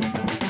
Thank you.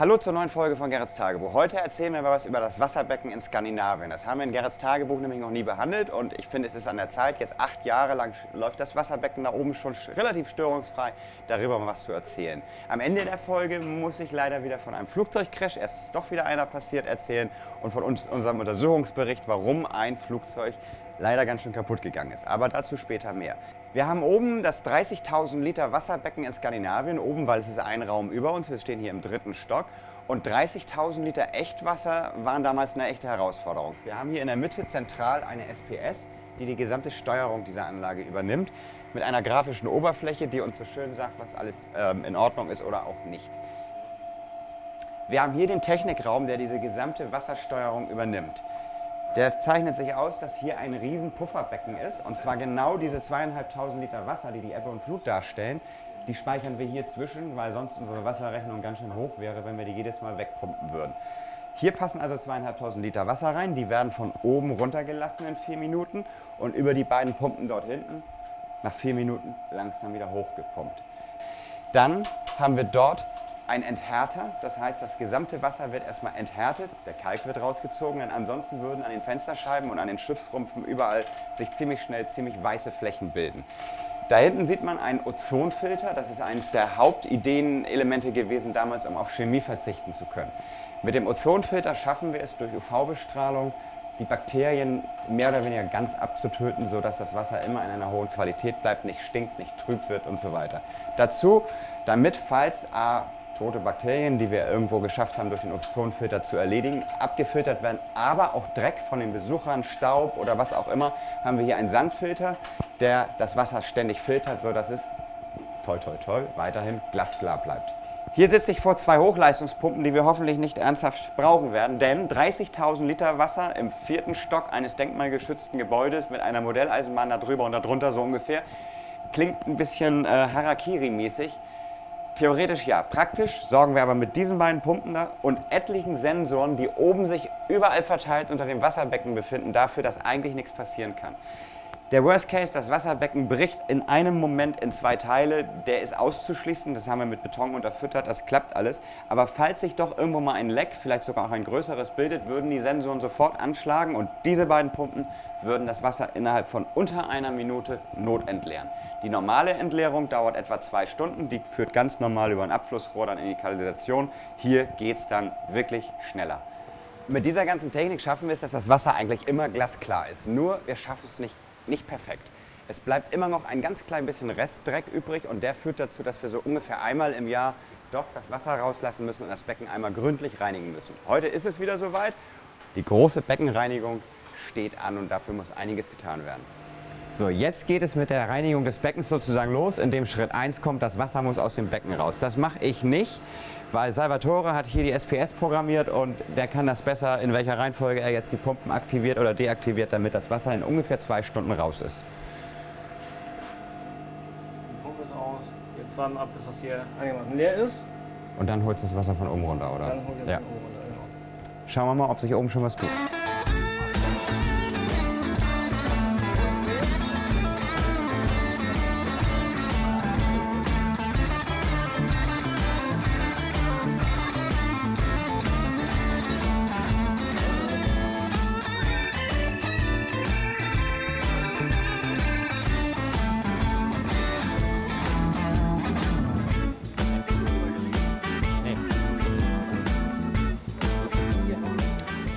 Hallo zur neuen Folge von Gerrits Tagebuch. Heute erzählen wir was über das Wasserbecken in Skandinavien. Das haben wir in Gerrits Tagebuch nämlich noch nie behandelt und ich finde, es ist an der Zeit. Jetzt acht Jahre lang läuft das Wasserbecken da oben schon relativ störungsfrei, darüber mal was zu erzählen. Am Ende der Folge muss ich leider wieder von einem Flugzeugcrash, erst ist doch wieder einer passiert, erzählen und von uns, unserem Untersuchungsbericht, warum ein Flugzeug leider ganz schön kaputt gegangen ist. Aber dazu später mehr. Wir haben oben das 30.000 Liter Wasserbecken in Skandinavien, oben, weil es ist ein Raum über uns, wir stehen hier im dritten Stock. Und 30.000 Liter Echtwasser waren damals eine echte Herausforderung. Wir haben hier in der Mitte zentral eine SPS, die die gesamte Steuerung dieser Anlage übernimmt, mit einer grafischen Oberfläche, die uns so schön sagt, was alles ähm, in Ordnung ist oder auch nicht. Wir haben hier den Technikraum, der diese gesamte Wassersteuerung übernimmt. Der zeichnet sich aus, dass hier ein riesen Pufferbecken ist. Und zwar genau diese zweieinhalbtausend Liter Wasser, die die Ebbe und Flut darstellen, die speichern wir hier zwischen, weil sonst unsere Wasserrechnung ganz schön hoch wäre, wenn wir die jedes Mal wegpumpen würden. Hier passen also zweieinhalbtausend Liter Wasser rein. Die werden von oben runtergelassen in vier Minuten und über die beiden Pumpen dort hinten nach vier Minuten langsam wieder hochgepumpt. Dann haben wir dort ein Enthärter. Das heißt, das gesamte Wasser wird erstmal enthärtet, der Kalk wird rausgezogen, denn ansonsten würden an den Fensterscheiben und an den Schiffsrumpfen überall sich ziemlich schnell ziemlich weiße Flächen bilden. Da hinten sieht man einen Ozonfilter. Das ist eines der Hauptideenelemente gewesen damals, um auf Chemie verzichten zu können. Mit dem Ozonfilter schaffen wir es durch UV-Bestrahlung, die Bakterien mehr oder weniger ganz abzutöten, sodass das Wasser immer in einer hohen Qualität bleibt, nicht stinkt, nicht trüb wird und so weiter. Dazu, damit falls A, tote Bakterien, die wir irgendwo geschafft haben, durch den Ozonfilter zu erledigen, abgefiltert werden, aber auch Dreck von den Besuchern, Staub oder was auch immer, haben wir hier einen Sandfilter, der das Wasser ständig filtert, sodass es toll, toll, toll, weiterhin glasklar bleibt. Hier sitze ich vor zwei Hochleistungspumpen, die wir hoffentlich nicht ernsthaft brauchen werden, denn 30.000 Liter Wasser im vierten Stock eines denkmalgeschützten Gebäudes mit einer Modelleisenbahn da drüber und darunter so ungefähr, klingt ein bisschen äh, Harakiri-mäßig. Theoretisch ja. Praktisch sorgen wir aber mit diesen beiden Pumpen da und etlichen Sensoren, die oben sich überall verteilt unter dem Wasserbecken befinden, dafür, dass eigentlich nichts passieren kann. Der Worst Case, das Wasserbecken bricht in einem Moment in zwei Teile. Der ist auszuschließen, das haben wir mit Beton unterfüttert, das klappt alles. Aber falls sich doch irgendwo mal ein Leck, vielleicht sogar auch ein größeres bildet, würden die Sensoren sofort anschlagen und diese beiden Pumpen würden das Wasser innerhalb von unter einer Minute notentleeren. Die normale Entleerung dauert etwa zwei Stunden, die führt ganz normal über ein Abflussrohr dann in die Kanalisation. Hier geht es dann wirklich schneller. Mit dieser ganzen Technik schaffen wir es, dass das Wasser eigentlich immer glasklar ist. Nur wir schaffen es nicht, nicht perfekt. Es bleibt immer noch ein ganz klein bisschen Restdreck übrig und der führt dazu, dass wir so ungefähr einmal im Jahr doch das Wasser rauslassen müssen und das Becken einmal gründlich reinigen müssen. Heute ist es wieder soweit. Die große Beckenreinigung steht an und dafür muss einiges getan werden. So, jetzt geht es mit der Reinigung des Beckens sozusagen los, indem Schritt 1 kommt, das Wasser muss aus dem Becken raus. Das mache ich nicht, weil Salvatore hat hier die SPS programmiert und der kann das besser, in welcher Reihenfolge er jetzt die Pumpen aktiviert oder deaktiviert, damit das Wasser in ungefähr zwei Stunden raus ist. Pumpe ist aus, jetzt warten ab, bis das hier einigermaßen leer ist. Und dann holst du das Wasser von oben runter, oder? Dann holt ihr es ja. von oben runter, genau. Schauen wir mal, ob sich oben schon was tut.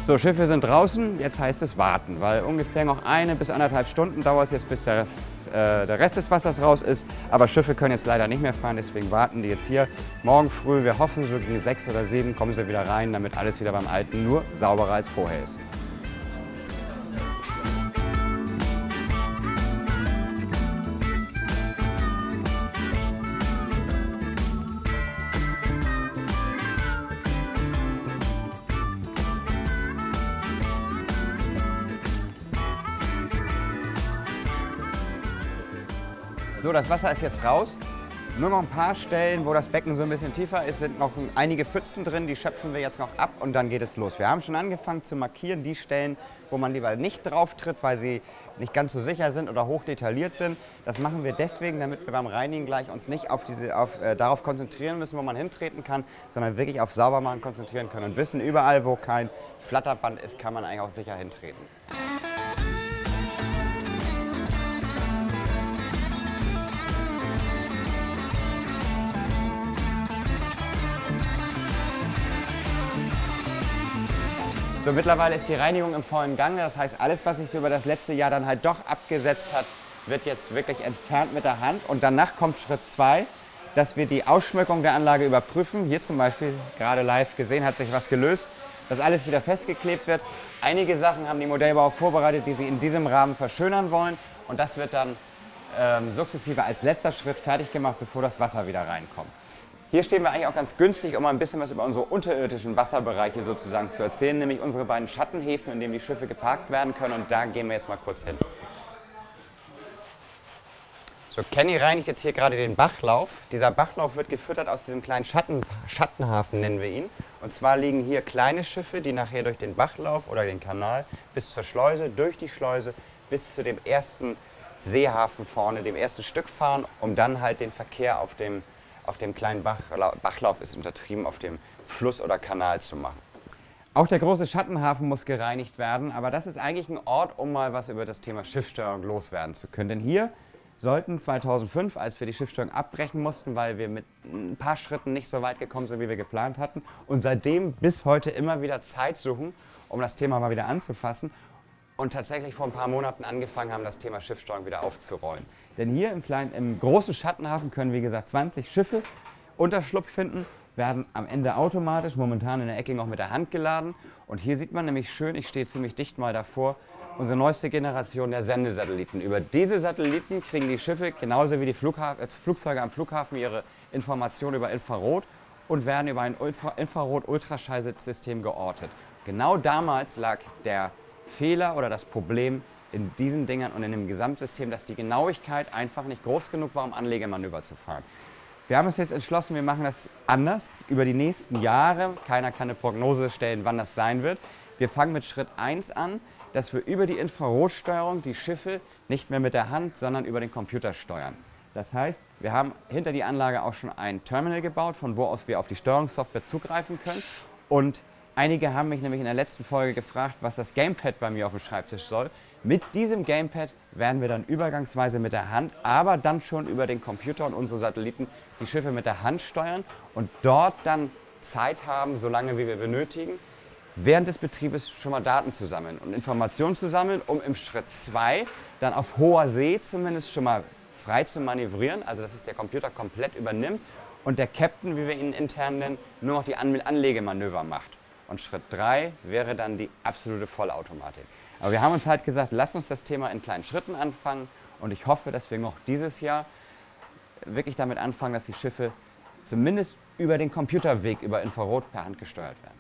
So, Schiffe sind draußen, jetzt heißt es warten, weil ungefähr noch eine bis anderthalb Stunden dauert es jetzt, bis der Rest, äh, der Rest des Wassers raus ist. Aber Schiffe können jetzt leider nicht mehr fahren, deswegen warten die jetzt hier. Morgen früh, wir hoffen, so gegen sechs oder sieben kommen sie wieder rein, damit alles wieder beim Alten nur sauberer als vorher ist. So, das Wasser ist jetzt raus. Nur noch ein paar Stellen, wo das Becken so ein bisschen tiefer ist, sind noch einige Pfützen drin, die schöpfen wir jetzt noch ab und dann geht es los. Wir haben schon angefangen zu markieren, die Stellen, wo man lieber nicht drauf tritt, weil sie nicht ganz so sicher sind oder hoch detailliert sind. Das machen wir deswegen, damit wir beim Reinigen gleich uns nicht auf diese, auf, äh, darauf konzentrieren müssen, wo man hintreten kann, sondern wirklich auf Saubermachen konzentrieren können und wissen, überall, wo kein Flatterband ist, kann man eigentlich auch sicher hintreten. So, mittlerweile ist die Reinigung im vollen Gang. Das heißt, alles, was sich so über das letzte Jahr dann halt doch abgesetzt hat, wird jetzt wirklich entfernt mit der Hand. Und danach kommt Schritt zwei, dass wir die Ausschmückung der Anlage überprüfen. Hier zum Beispiel, gerade live gesehen, hat sich was gelöst, dass alles wieder festgeklebt wird. Einige Sachen haben die Modellbauer vorbereitet, die sie in diesem Rahmen verschönern wollen. Und das wird dann ähm, sukzessive als letzter Schritt fertig gemacht, bevor das Wasser wieder reinkommt. Hier stehen wir eigentlich auch ganz günstig, um mal ein bisschen was über unsere unterirdischen Wasserbereiche sozusagen zu erzählen, nämlich unsere beiden Schattenhäfen, in denen die Schiffe geparkt werden können. Und da gehen wir jetzt mal kurz hin. So, Kenny reinigt jetzt hier gerade den Bachlauf. Dieser Bachlauf wird gefüttert aus diesem kleinen Schatten, Schattenhafen, nennen wir ihn. Und zwar liegen hier kleine Schiffe, die nachher durch den Bachlauf oder den Kanal bis zur Schleuse, durch die Schleuse bis zu dem ersten Seehafen vorne, dem ersten Stück fahren, um dann halt den Verkehr auf dem auf dem kleinen Bachlauf, Bachlauf ist untertrieben, auf dem Fluss oder Kanal zu machen. Auch der große Schattenhafen muss gereinigt werden, aber das ist eigentlich ein Ort, um mal was über das Thema Schiffssteuerung loswerden zu können. Denn hier sollten 2005, als wir die Schiffssteuerung abbrechen mussten, weil wir mit ein paar Schritten nicht so weit gekommen sind, wie wir geplant hatten, und seitdem bis heute immer wieder Zeit suchen, um das Thema mal wieder anzufassen und tatsächlich vor ein paar Monaten angefangen haben, das Thema Schiffssteuerung wieder aufzurollen. Denn hier im, kleinen, im großen Schattenhafen können, wie gesagt, 20 Schiffe Unterschlupf finden, werden am Ende automatisch, momentan in der Ecke noch mit der Hand geladen. Und hier sieht man nämlich schön, ich stehe ziemlich dicht mal davor, unsere neueste Generation der Sendesatelliten. Über diese Satelliten kriegen die Schiffe genauso wie die Flughaf äh, Flugzeuge am Flughafen ihre Informationen über Infrarot und werden über ein Infrarot-Ultraschallsystem geortet. Genau damals lag der Fehler oder das Problem in diesen Dingern und in dem Gesamtsystem, dass die Genauigkeit einfach nicht groß genug war, um Anlegemanöver zu fahren. Wir haben uns jetzt entschlossen, wir machen das anders über die nächsten Jahre. Keiner kann eine Prognose stellen, wann das sein wird. Wir fangen mit Schritt 1 an, dass wir über die Infrarotsteuerung die Schiffe nicht mehr mit der Hand, sondern über den Computer steuern. Das heißt, wir haben hinter die Anlage auch schon ein Terminal gebaut, von wo aus wir auf die Steuerungssoftware zugreifen können. Und Einige haben mich nämlich in der letzten Folge gefragt, was das Gamepad bei mir auf dem Schreibtisch soll. Mit diesem Gamepad werden wir dann übergangsweise mit der Hand, aber dann schon über den Computer und unsere Satelliten die Schiffe mit der Hand steuern und dort dann Zeit haben, so lange wie wir benötigen, während des Betriebes schon mal Daten zu sammeln und Informationen zu sammeln, um im Schritt 2 dann auf hoher See zumindest schon mal frei zu manövrieren, also dass es der Computer komplett übernimmt und der Captain, wie wir ihn intern nennen, nur noch die Anlegemanöver macht. Und Schritt 3 wäre dann die absolute Vollautomatik. Aber wir haben uns halt gesagt, lass uns das Thema in kleinen Schritten anfangen. Und ich hoffe, dass wir noch dieses Jahr wirklich damit anfangen, dass die Schiffe zumindest über den Computerweg, über Infrarot per Hand gesteuert werden.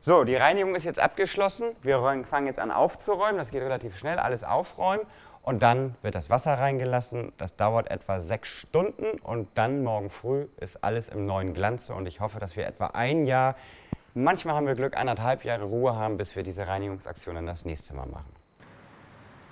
So, die Reinigung ist jetzt abgeschlossen. Wir fangen jetzt an aufzuräumen. Das geht relativ schnell, alles aufräumen. Und dann wird das Wasser reingelassen. Das dauert etwa sechs Stunden. Und dann morgen früh ist alles im neuen Glanze. Und ich hoffe, dass wir etwa ein Jahr Manchmal haben wir Glück, anderthalb Jahre Ruhe haben, bis wir diese Reinigungsaktion dann das nächste Mal machen.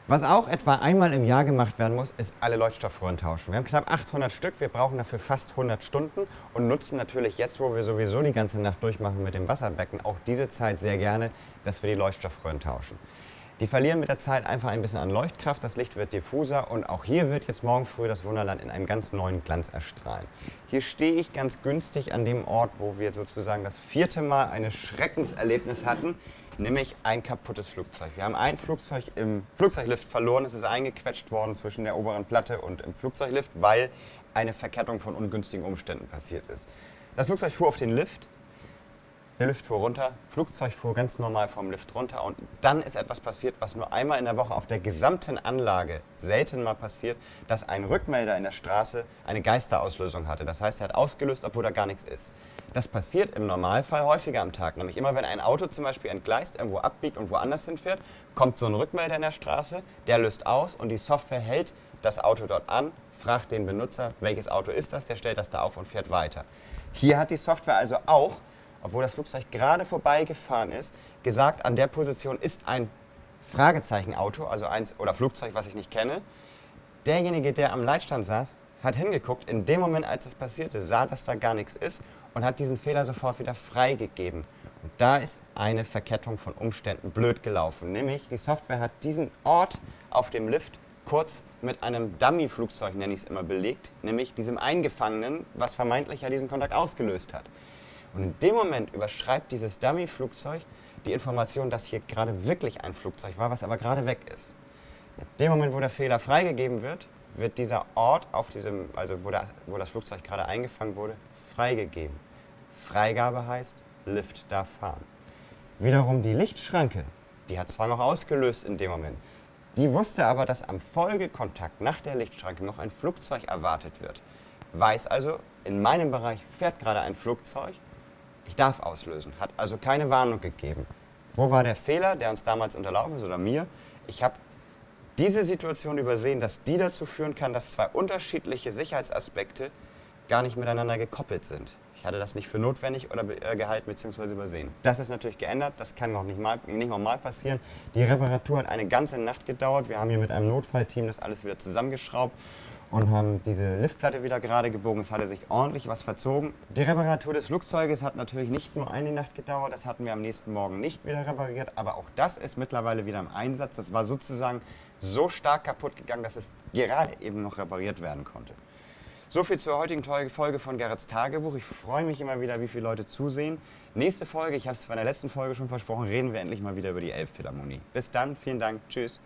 Was auch etwa einmal im Jahr gemacht werden muss, ist alle Leuchtstoffröhren tauschen. Wir haben knapp 800 Stück, wir brauchen dafür fast 100 Stunden und nutzen natürlich jetzt, wo wir sowieso die ganze Nacht durchmachen mit dem Wasserbecken, auch diese Zeit sehr gerne, dass wir die Leuchtstoffröhren tauschen. Die verlieren mit der Zeit einfach ein bisschen an Leuchtkraft, das Licht wird diffuser und auch hier wird jetzt morgen früh das Wunderland in einem ganz neuen Glanz erstrahlen. Hier stehe ich ganz günstig an dem Ort, wo wir sozusagen das vierte Mal ein Schreckenserlebnis hatten, nämlich ein kaputtes Flugzeug. Wir haben ein Flugzeug im Flugzeuglift verloren, es ist eingequetscht worden zwischen der oberen Platte und im Flugzeuglift, weil eine Verkettung von ungünstigen Umständen passiert ist. Das Flugzeug fuhr auf den Lift, der Lift fuhr runter, Flugzeug fuhr ganz normal vom Lift runter und dann ist etwas passiert, was nur einmal in der Woche auf der gesamten Anlage selten mal passiert, dass ein Rückmelder in der Straße eine Geisterauslösung hatte. Das heißt, er hat ausgelöst, obwohl da gar nichts ist. Das passiert im Normalfall häufiger am Tag. Nämlich immer, wenn ein Auto zum Beispiel entgleist, irgendwo abbiegt und woanders hinfährt, kommt so ein Rückmelder in der Straße, der löst aus und die Software hält das Auto dort an, fragt den Benutzer, welches Auto ist das, der stellt das da auf und fährt weiter. Hier hat die Software also auch, obwohl das Flugzeug gerade vorbeigefahren ist, gesagt, an der Position ist ein Fragezeichen-Auto, also eins oder Flugzeug, was ich nicht kenne. Derjenige, der am Leitstand saß, hat hingeguckt, in dem Moment, als das passierte, sah, dass da gar nichts ist und hat diesen Fehler sofort wieder freigegeben. Und da ist eine Verkettung von Umständen blöd gelaufen. Nämlich, die Software hat diesen Ort auf dem Lift kurz mit einem Dummy-Flugzeug, nenne ich es immer, belegt, nämlich diesem Eingefangenen, was vermeintlich ja diesen Kontakt ausgelöst hat. Und in dem Moment überschreibt dieses Dummy-Flugzeug die Information, dass hier gerade wirklich ein Flugzeug war, was aber gerade weg ist. In dem Moment, wo der Fehler freigegeben wird, wird dieser Ort, auf diesem, also wo, der, wo das Flugzeug gerade eingefangen wurde, freigegeben. Freigabe heißt, Lift darf fahren. Wiederum die Lichtschranke, die hat zwar noch ausgelöst in dem Moment, die wusste aber, dass am Folgekontakt nach der Lichtschranke noch ein Flugzeug erwartet wird. Weiß also, in meinem Bereich fährt gerade ein Flugzeug, ich darf auslösen, hat also keine Warnung gegeben. Wo war der Fehler, der uns damals unterlaufen ist oder mir? Ich habe diese Situation übersehen, dass die dazu führen kann, dass zwei unterschiedliche Sicherheitsaspekte gar nicht miteinander gekoppelt sind. Ich hatte das nicht für notwendig oder äh, gehalten bzw. übersehen. Das ist natürlich geändert, das kann noch nicht, mal, nicht normal passieren. Die Reparatur hat eine ganze Nacht gedauert. Wir haben hier mit einem Notfallteam das alles wieder zusammengeschraubt und haben diese Liftplatte wieder gerade gebogen. Es hatte sich ordentlich was verzogen. Die Reparatur des Flugzeuges hat natürlich nicht nur eine Nacht gedauert, das hatten wir am nächsten Morgen nicht wieder repariert, aber auch das ist mittlerweile wieder im Einsatz. Das war sozusagen so stark kaputt gegangen, dass es gerade eben noch repariert werden konnte. So viel zur heutigen Folge von Gerrits Tagebuch. Ich freue mich immer wieder, wie viele Leute zusehen. Nächste Folge, ich habe es bei der letzten Folge schon versprochen, reden wir endlich mal wieder über die Elbphilharmonie. Bis dann, vielen Dank, tschüss.